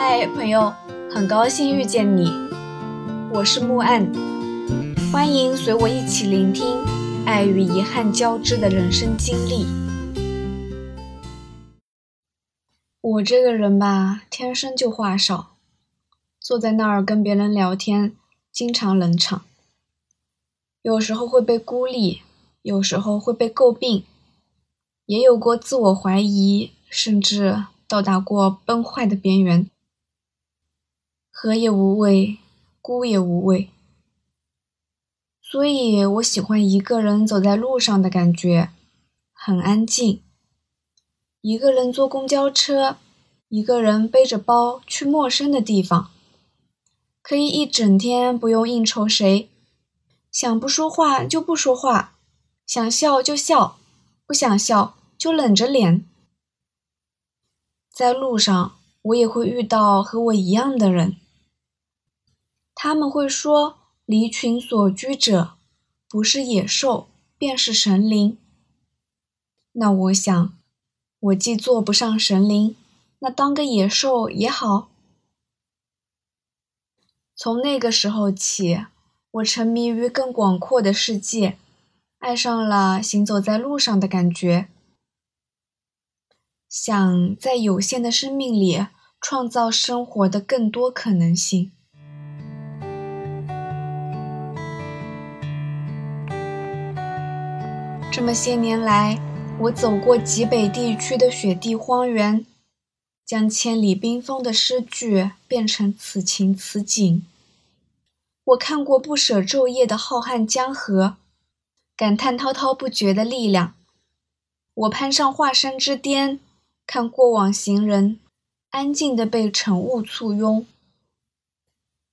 嗨，朋友，很高兴遇见你，我是木岸，欢迎随我一起聆听爱与遗憾交织的人生经历。我这个人吧，天生就话少，坐在那儿跟别人聊天，经常冷场，有时候会被孤立，有时候会被诟病，也有过自我怀疑，甚至到达过崩坏的边缘。和也无味，孤也无味，所以我喜欢一个人走在路上的感觉，很安静。一个人坐公交车，一个人背着包去陌生的地方，可以一整天不用应酬谁，想不说话就不说话，想笑就笑，不想笑就冷着脸。在路上，我也会遇到和我一样的人。他们会说：“离群所居者，不是野兽，便是神灵。”那我想，我既做不上神灵，那当个野兽也好。从那个时候起，我沉迷于更广阔的世界，爱上了行走在路上的感觉，想在有限的生命里创造生活的更多可能性。这么些年来，我走过极北地区的雪地荒原，将千里冰封的诗句变成此情此景。我看过不舍昼夜的浩瀚江河，感叹滔滔不绝的力量。我攀上华山之巅，看过往行人安静地被晨雾簇拥。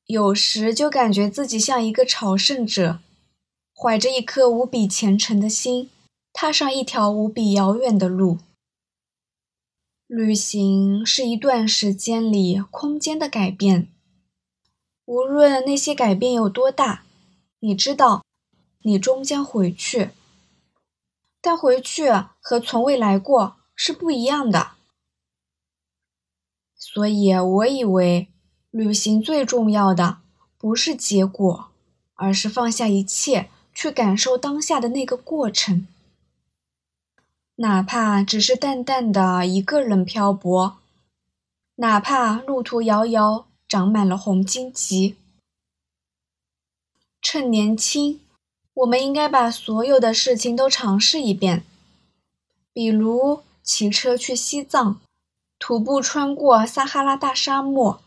有时就感觉自己像一个朝圣者，怀着一颗无比虔诚的心。踏上一条无比遥远的路。旅行是一段时间里空间的改变，无论那些改变有多大，你知道，你终将回去。但回去和从未来过是不一样的。所以我以为，旅行最重要的不是结果，而是放下一切，去感受当下的那个过程。哪怕只是淡淡的一个人漂泊，哪怕路途遥遥，长满了红荆棘。趁年轻，我们应该把所有的事情都尝试一遍，比如骑车去西藏，徒步穿过撒哈拉大沙漠，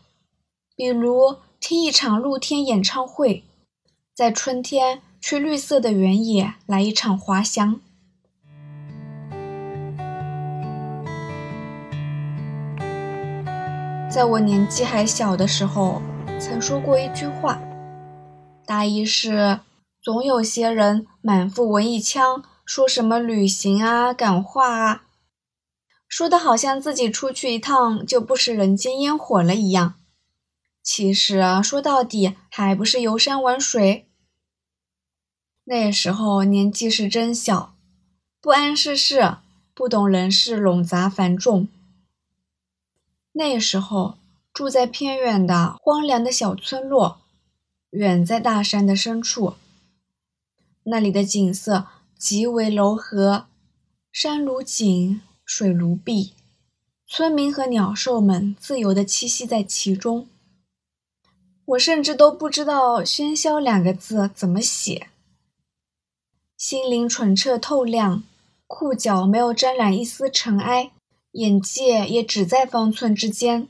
比如听一场露天演唱会，在春天去绿色的原野来一场滑翔。在我年纪还小的时候，曾说过一句话，大意是：总有些人满腹文艺腔，说什么旅行啊、感化啊，说的好像自己出去一趟就不食人间烟火了一样。其实，说到底还不是游山玩水。那时候年纪是真小，不谙世事，不懂人事冗杂繁重。那时候住在偏远的荒凉的小村落，远在大山的深处。那里的景色极为柔和，山如锦，水如碧，村民和鸟兽们自由地栖息在其中。我甚至都不知道“喧嚣”两个字怎么写。心灵纯澈透亮，裤脚没有沾染一丝尘埃。眼界也只在方寸之间，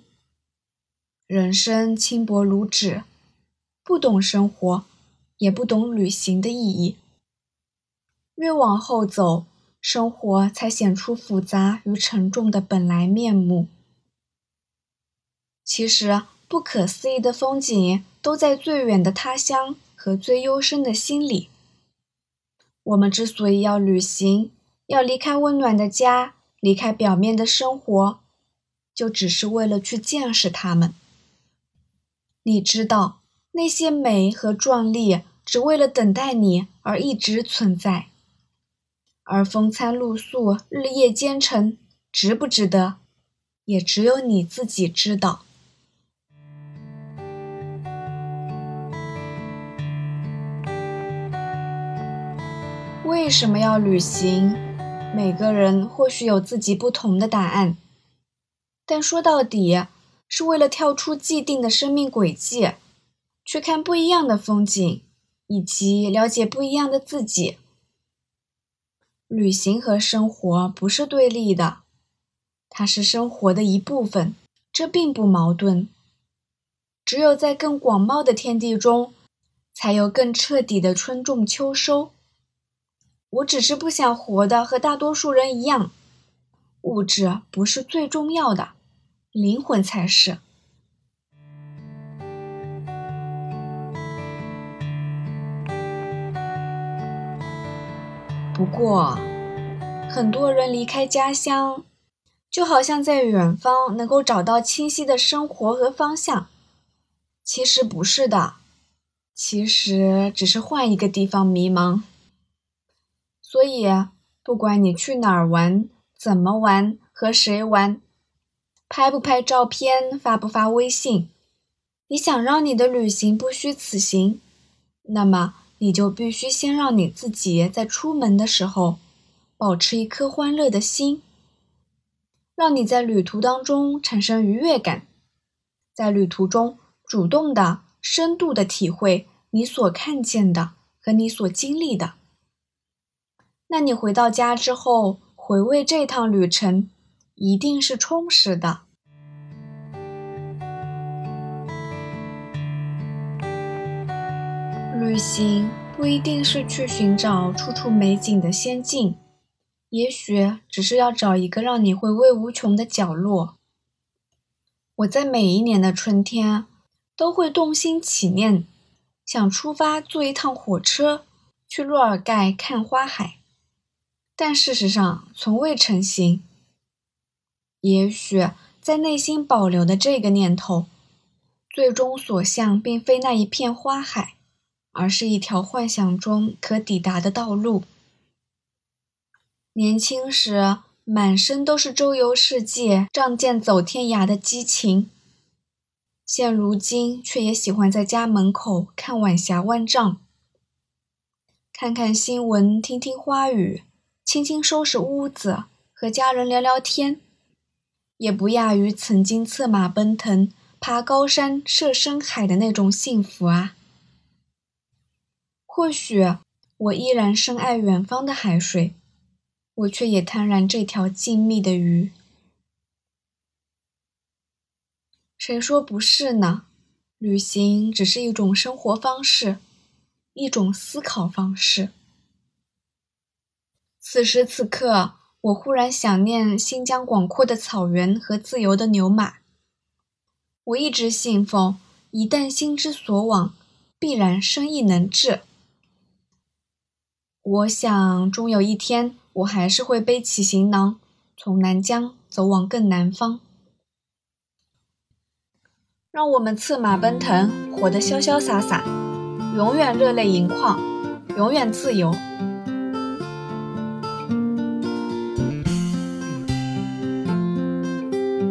人生轻薄如纸，不懂生活，也不懂旅行的意义。越往后走，生活才显出复杂与沉重的本来面目。其实，不可思议的风景都在最远的他乡和最幽深的心里。我们之所以要旅行，要离开温暖的家。离开表面的生活，就只是为了去见识他们。你知道那些美和壮丽，只为了等待你而一直存在。而风餐露宿，日夜兼程，值不值得，也只有你自己知道。为什么要旅行？每个人或许有自己不同的答案，但说到底，是为了跳出既定的生命轨迹，去看不一样的风景，以及了解不一样的自己。旅行和生活不是对立的，它是生活的一部分，这并不矛盾。只有在更广袤的天地中，才有更彻底的春种秋收。我只是不想活的和大多数人一样，物质不是最重要的，灵魂才是。不过，很多人离开家乡，就好像在远方能够找到清晰的生活和方向。其实不是的，其实只是换一个地方迷茫。所以，不管你去哪儿玩、怎么玩、和谁玩、拍不拍照片、发不发微信，你想让你的旅行不虚此行，那么。你就必须先让你自己在出门的时候保持一颗欢乐的心，让你在旅途当中产生愉悦感，在旅途中主动的、深度的体会你所看见的和你所经历的。那你回到家之后回味这趟旅程，一定是充实的。旅行不一定是去寻找处处美景的仙境，也许只是要找一个让你回味无穷的角落。我在每一年的春天都会动心起念，想出发坐一趟火车去洛尔盖看花海，但事实上从未成型。也许在内心保留的这个念头，最终所向并非那一片花海。而是一条幻想中可抵达的道路。年轻时满身都是周游世界、仗剑走天涯的激情，现如今却也喜欢在家门口看晚霞万丈，看看新闻，听听花语，轻轻收拾屋子，和家人聊聊天，也不亚于曾经策马奔腾、爬高山、涉深海的那种幸福啊！或许我依然深爱远方的海水，我却也贪婪这条静谧的鱼。谁说不是呢？旅行只是一种生活方式，一种思考方式。此时此刻，我忽然想念新疆广阔的草原和自由的牛马。我一直信奉，一旦心之所往，必然生意能至。我想，终有一天，我还是会背起行囊，从南疆走往更南方。让我们策马奔腾，活得潇潇洒洒，永远热泪盈眶，永远自由。